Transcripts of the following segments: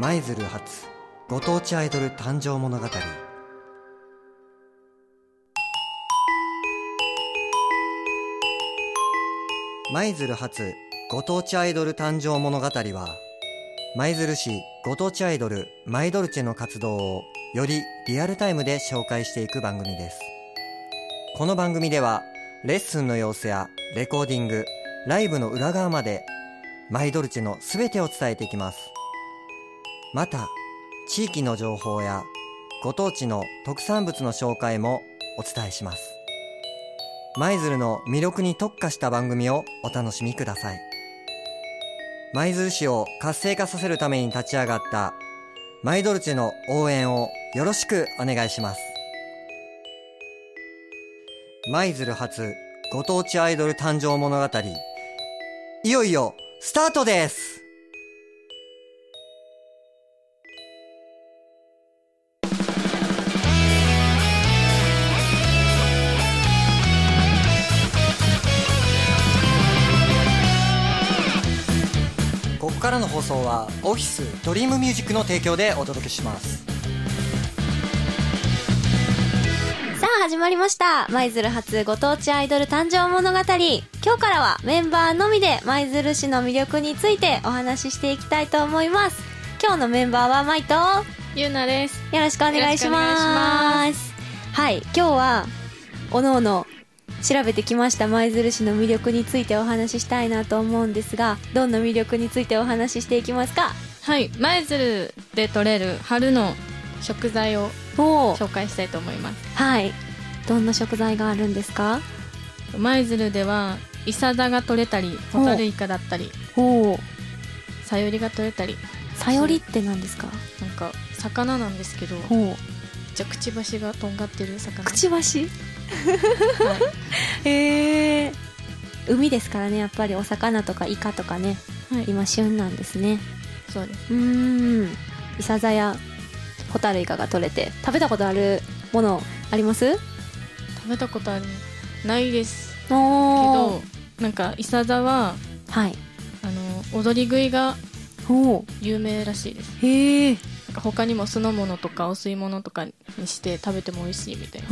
舞鶴発ご当地アイドル誕生物語。舞鶴発ご当地アイドル誕生物語は舞鶴市ご当地アイドルマイドルチェの活動をよりリアルタイムで紹介していく番組です。この番組ではレッスンの様子やレコーディングライブの裏側までマイドルチェのすべてを伝えていきます。また地域の情報やご当地の特産物の紹介もお伝えします。舞鶴の魅力に特化した番組をお楽しみください。舞鶴市を活性化させるために立ち上がったマイドルチェの応援をよろしくお願いします。舞鶴発ご当地アイドル誕生物語いよいよスタートです。送はオフィスドリームミュージックの提供でお届けします。さあ始まりました。舞鶴初ご当地アイドル誕生物語。今日からはメンバーのみで舞鶴市の魅力についてお話ししていきたいと思います。今日のメンバーは舞とよゆうなです。ろしくお願いしよろしくお願いします。はい今日はおのおの調べてきました舞鶴市の魅力についてお話ししたいなと思うんですがどんな魅力についてお話ししていきますか？はい、舞鶴で採れる春の食材を紹介したいと思います。はい。どんな食材があるんですか？舞鶴ではイサダが取れたり、ホタルイカだったり、おおサヨリが取れたり、さよりって何ですか？なんか魚なんですけど、ほうじゃくちばしがとんがってる魚。くちばし？はい、へえ海ですからねやっぱりお魚とかイカとかねはい、今旬なんですね。そうです。うーん。イサザやホタルイカが取れて食べたことあるものあります？食べたことある。ないです。けおど、なんかイサダははい。あの踊り食いがお有名らしいです。へえ他にも酢の物とかお吸い物とかにして食べても美味しいみたいな。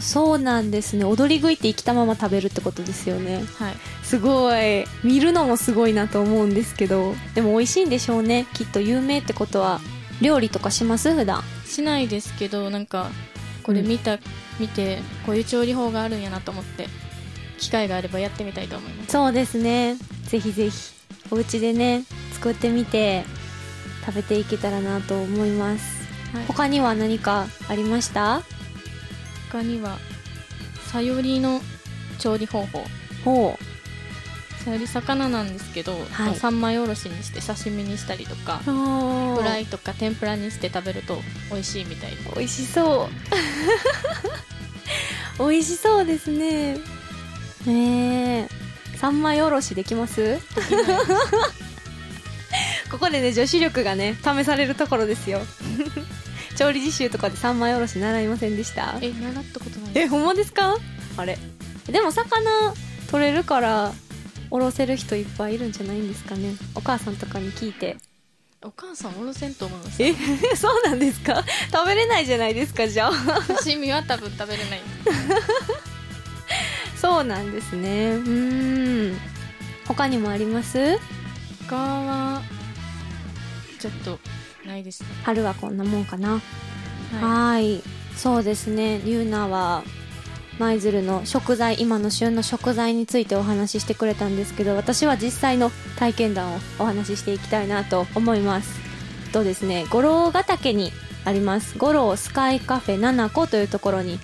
そうなんですね。踊り食いって生きたまま食べるってことですよね。はい。すごい。見るのもすごいなと思うんですけど。でも美味しいんでしょうね。きっと有名ってことは。料理とかします？普段。しないですけどなんかこれ見た、見てこういう調理法があるんやなと思って機会があればやってみたいと思います。そうですね。ぜひぜひ。お家でね作ってみて食べていけたらなと思います、はい。他には何かありました？他にはさよりの調理方法。ほさより魚なんですけど、はい。三枚おろしにして刺身にしたりとかうフライイとか天ぷらにして食べると美味しいみたいで美味しそう。美味しそうですね。ねえ三枚おろしできます。ここでね女子力がね試されるところですよ調理実習とかで三枚おろし習いませんでした？え習ったことないえほんまですか？あれ。でも魚取れるからおろせる人いっぱいいるんじゃないんですかね？お母さんとかに聞いて。お母さんおろせんと思いますえ そうなんですか？食べれないじゃないですかじゃあ。刺身は多分食べれない。そうなんですね。うーん。他にもあります？他はちょっとないですね。春はこんなもんかな。ははい。そうですね。ゆうなは舞鶴の食材今の旬の食材についてお話ししてくれたんですけど私は実際の体験談をお話ししていきたいなと思います。とですね？五郎ヶ岳にあります。五郎スカイカフェ七子というところに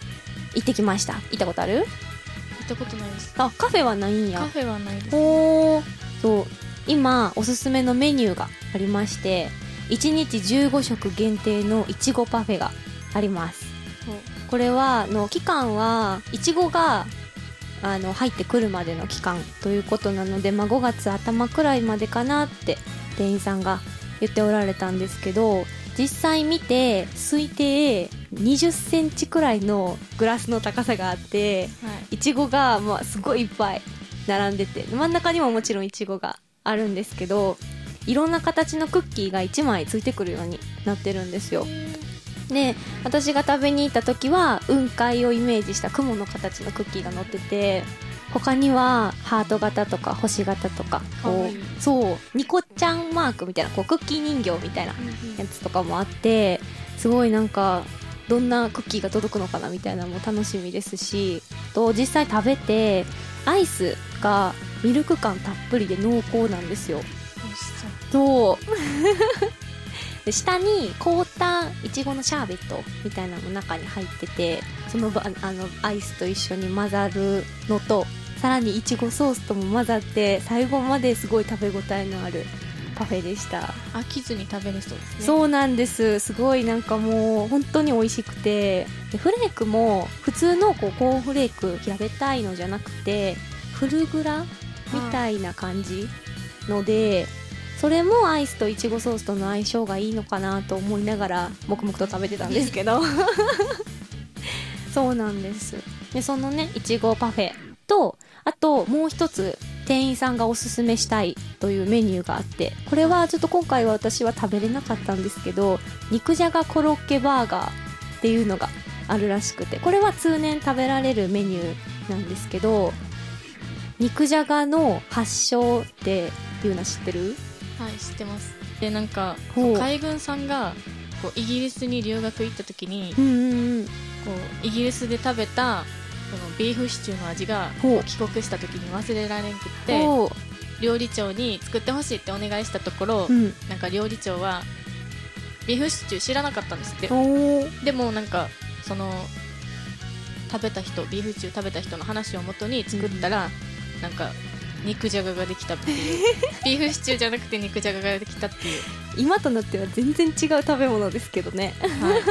行ってきました。行ったことある？い行ったことないです。あカフェはないんや。カフェはないですおー。そう。今おすすめのメニューがありまして1日15食限定のいちごパフェがあります。これはあの期間はいちごがあの入ってくるまでの期間ということなので、まあ、5月頭くらいまでかなって店員さんが言っておられたんですけど実際見て推定20センチくらいのグラスの高さがあってはい。いちごが、まあ、すごいいっぱい並んでて真ん中にももちろんいちごがあるんですけどいろんな形のクッキーが1枚ついてくるようになってるんですよ。で私が食べに行った時は雲海をイメージした雲の形のクッキーが乗ってて他にはハート型とか星型とかこうそうニコちゃんマークみたいなこうクッキー人形みたいなやつとかもあってすごいなんかどんなクッキーが届くのかなみたいなのも楽しみですしと実際食べてアイスがミルク感たっぷりで濃厚なんですよそう 下に凍ったいちごのシャーベットみたいなのも中に入っててそのばあのアイスと一緒に混ざるのとさらにいちごソースとも混ざって最後まですごい食べ応えのあるパフェでした。飽きずに食べれそうですね。そうなんです。すごいなんかもう本当に美味しくてでフレークも普通のこうコーンフレーク平べったいのじゃなくてフルグラみたいな感じのでそれもアイスといちごソースとの相性がいいのかなと思いながら黙々と食べてたんですけど。そうなんです。でそのねいちごパフェとあともう一つ店員さんがおすすめしたいというメニューがあってこれはちょっと今回は私は食べれなかったんですけど肉じゃがコロッケバーガーっていうのがあるらしくてこれは通年食べられるメニューなんですけど肉じゃがの発祥っていうのは知ってる？はい知ってます。でなんか海軍さんがこうイギリスに留学行った時にうんうんうん。こうイギリスで食べたこのビーフシチューの味が帰国した時に忘れられんくってほ料理長に作ってほしいってお願いしたところ、ううん。なんか料理長はビーフシチュー知らなかったんですって。でもなんかその食べた人ビーフシチュー食べた人の話をもとに作ったら、なんか肉じゃがができたっていう。ビーフシチューじゃなくて肉じゃがができたっていう、今となっては全然違う食べ物ですけどね。はい。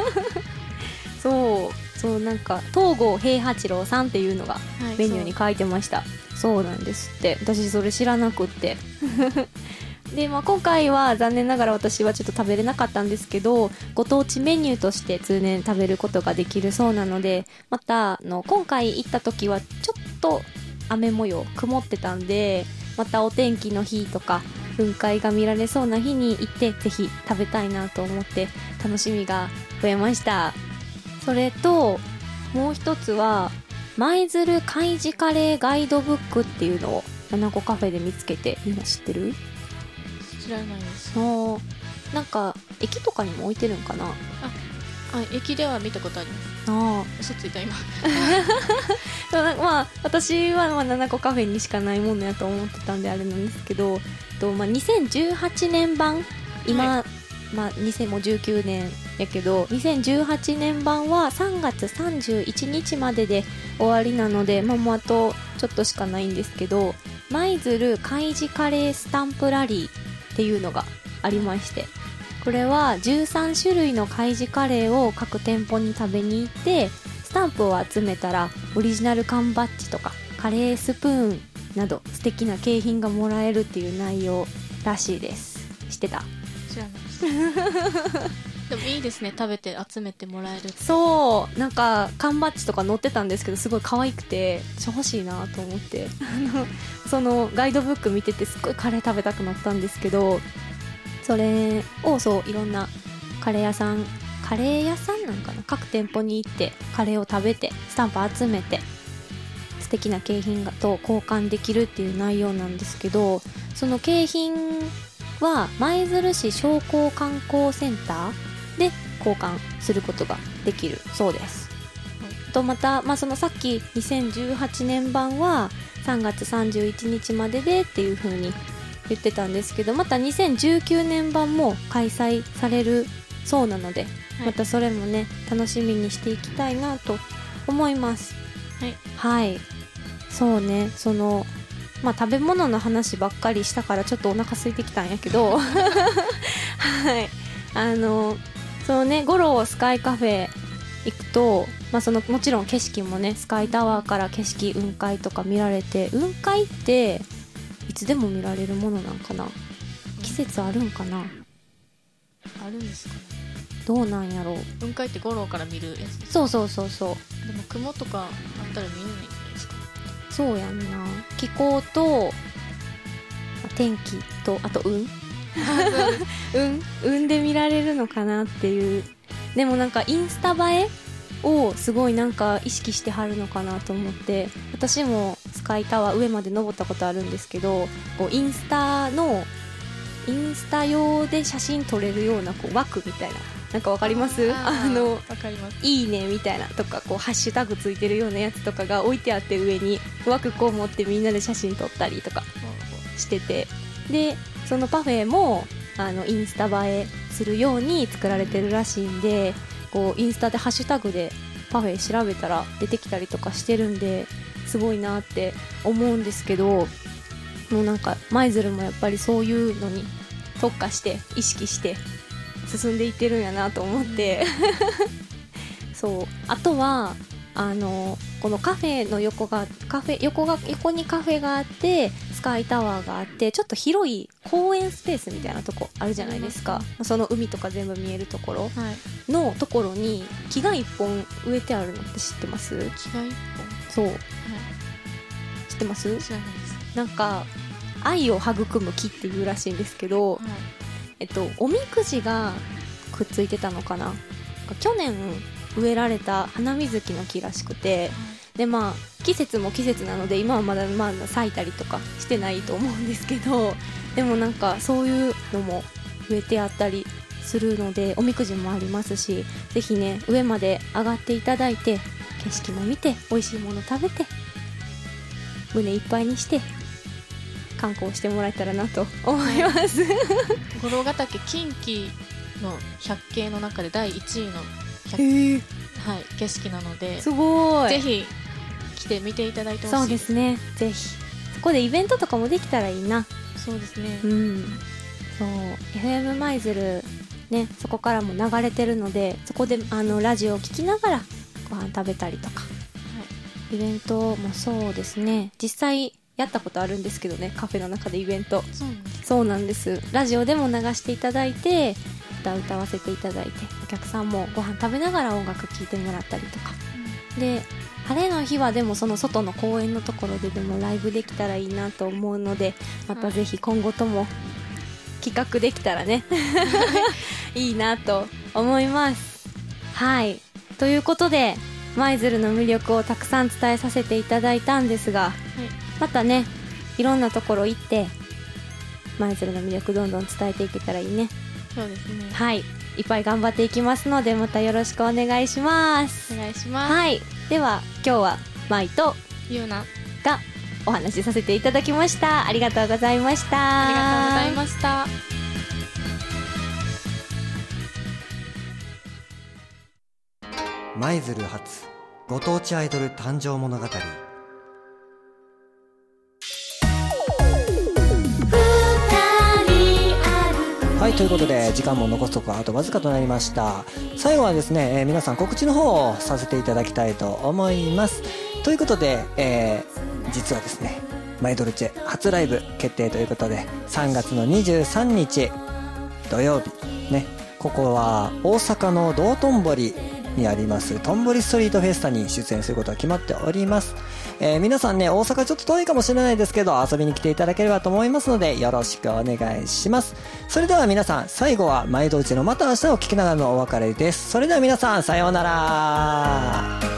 そう。そうなんか東郷平八郎さんっていうのがはいメニューに書いてました。そうなんですって。私それ知らなくって。で、まあ、今回は残念ながら私はちょっと食べれなかったんですけどご当地メニューとして通年食べることができるそうなのでまたあの今回行った時はちょっと雨模様曇ってたんでまたお天気の日とか雲海が見られそうな日に行ってぜひ食べたいなと思って楽しみが増えました。それともう一つは舞鶴海事カレーガイドブックっていうのを七子カフェで見つけてみんな知ってる？知らないです。そうなんか駅とかにも置いてるんかな？あ駅では見たことあります。あ嘘ついた今。あまあ私はまあ七子カフェにしかないものやと思ってたんであれなんですけどと、まあ、2018年版今、まあ、2019年やけど2018年版は3月31日までで終わりなので、まあ、もうあとちょっとしかないんですけど舞鶴海事カレースタンプラリーっていうのがありましてこれは13種類の海事カレーを各店舗に食べに行ってスタンプを集めたらオリジナル缶バッジとかカレースプーンなど素敵な景品がもらえるっていう内容らしいです。知ってた？知らない。ですでもいいですね食べて集めてもらえるそう。なんか缶バッジとか載ってたんですけどすごい可愛くてちょ欲しいなと思って。そのガイドブック見ててすっごいカレー食べたくなったんですけどそれをそういろんなカレー屋さんカレー屋さんなんかな？各店舗に行ってカレーを食べてスタンプ集めて素敵な景品がと交換できるっていう内容なんですけどその景品は舞鶴市商工観光センターで交換することができるそうです。とまた、まあ、そのさっき2018年版は3月31日まででっていう風に言ってたんですけどまた2019年版も開催されるそうなので、はい。またそれもね楽しみにしていきたいなと思います。はい。はい。そうね。そのまあ食べ物の話ばっかりしたからちょっとお腹空いてきたんやけど。はい。あのそのね五郎スカイカフェ行くと、まあ、そのもちろん景色もねスカイタワーから景色雲海とか見られて雲海っていつでも見られるものなんかな？季節あるんかな？あるんですかね。どうなんやろう？雲海って五郎から見るやつそうそうそうそう。でも雲とかあったら見えないんじゃないですか？そうやんな。気候とまあ天気とあと運？うん産んで見られるのかなっていう。でもなんかインスタ映えをすごいなんか意識してはるのかなと思って。私もスカイタワー上まで登ったことあるんですけどこうインスタのインスタ用で写真撮れるようなこう枠みたいな。なんかわかります？あ のわかります。いいねみたいなとかこうハッシュタグついてるようなやつとかが置いてあって上に枠こう持ってみんなで写真撮ったりとかしてて。でそのパフェもあのインスタ映えするように作られてるらしいんでこうインスタでハッシュタグでパフェ調べたら出てきたりとかしてるんですごいなって思うんですけどもうなんか舞鶴もやっぱりそういうのに特化して意識して進んでいってるんやなと思って。そう。あとはあのこのカフェの横がカフェ横が横にカフェがあってスカイタワーがあってちょっと広い公園スペースみたいなとこあるじゃないですか。その海とか全部見えるところはい。のところに木が一本植えてあるのって知ってます？気が一そう。本は知ってます？い知らないです。なんか愛を育む木っていうらしいんですけど、はい。えっと、おみくじがくっついてたのかな。去年植えられた花水木の木らしくてでまあ季節も季節なので今はまだまだ咲いたりとかしてないと思うんですけど でもなんかそういうのも植えてあったりするのでおみくじもありますしぜひね上まで上がっていただいて景色も見て美味しいもの食べて胸いっぱいにして観光してもらえたらなと思います。五郎ヶ岳近畿の百景の中で第1位の百、はい、景色なのですごい。ぜひ来て見ていただいてほしい。そうですね。ぜひ。そこでイベントとかもできたらいいな。そうですね。うん。そう。FM 舞鶴ねそこからも流れてるのでそこであのラジオを聞きながらご飯食べたりとか、イベントもそうですね。実際やったことあるんですけどねカフェの中でイベント。そうなんです。そうなんです。ラジオでも流していただいて歌歌わせていただいてお客さんもご飯食べながら音楽聴いてもらったりとか。で晴れの日はでもその外の公園のところででもライブできたらいいなと思うのでまたぜひ今後とも企画できたらね。いいなと思います。はい。ということで舞鶴の魅力をたくさん伝えさせていただいたんですがまたねいろんなところ行って舞鶴の魅力どんどん伝えていけたらいいね。そうですね。はいいっぱい頑張っていきますのでまたよろしくお願いします。お願いします、はい。では今日は舞とゆうながお話しさせていただきました。ありがとうございました。ありがとうございました。舞鶴発ご当地アイドル誕生物語はいということで時間も残すとこあとわずかとなりました。最後はですね、えー皆さん告知の方をさせていただきたいと思います。ということで、えー実はですねマイドルチェ初ライブ決定ということで3月の23日土曜日ねここは大阪の道頓堀にありますトンボリストリートフェスタに出演することが決まっております、えー皆さんね大阪ちょっと遠いかもしれないですけど遊びに来ていただければと思いますのでよろしくお願いします。それでは皆さん最後は毎度うちのまた明日を聞きながらのお別れです。それでは皆さんさようなら。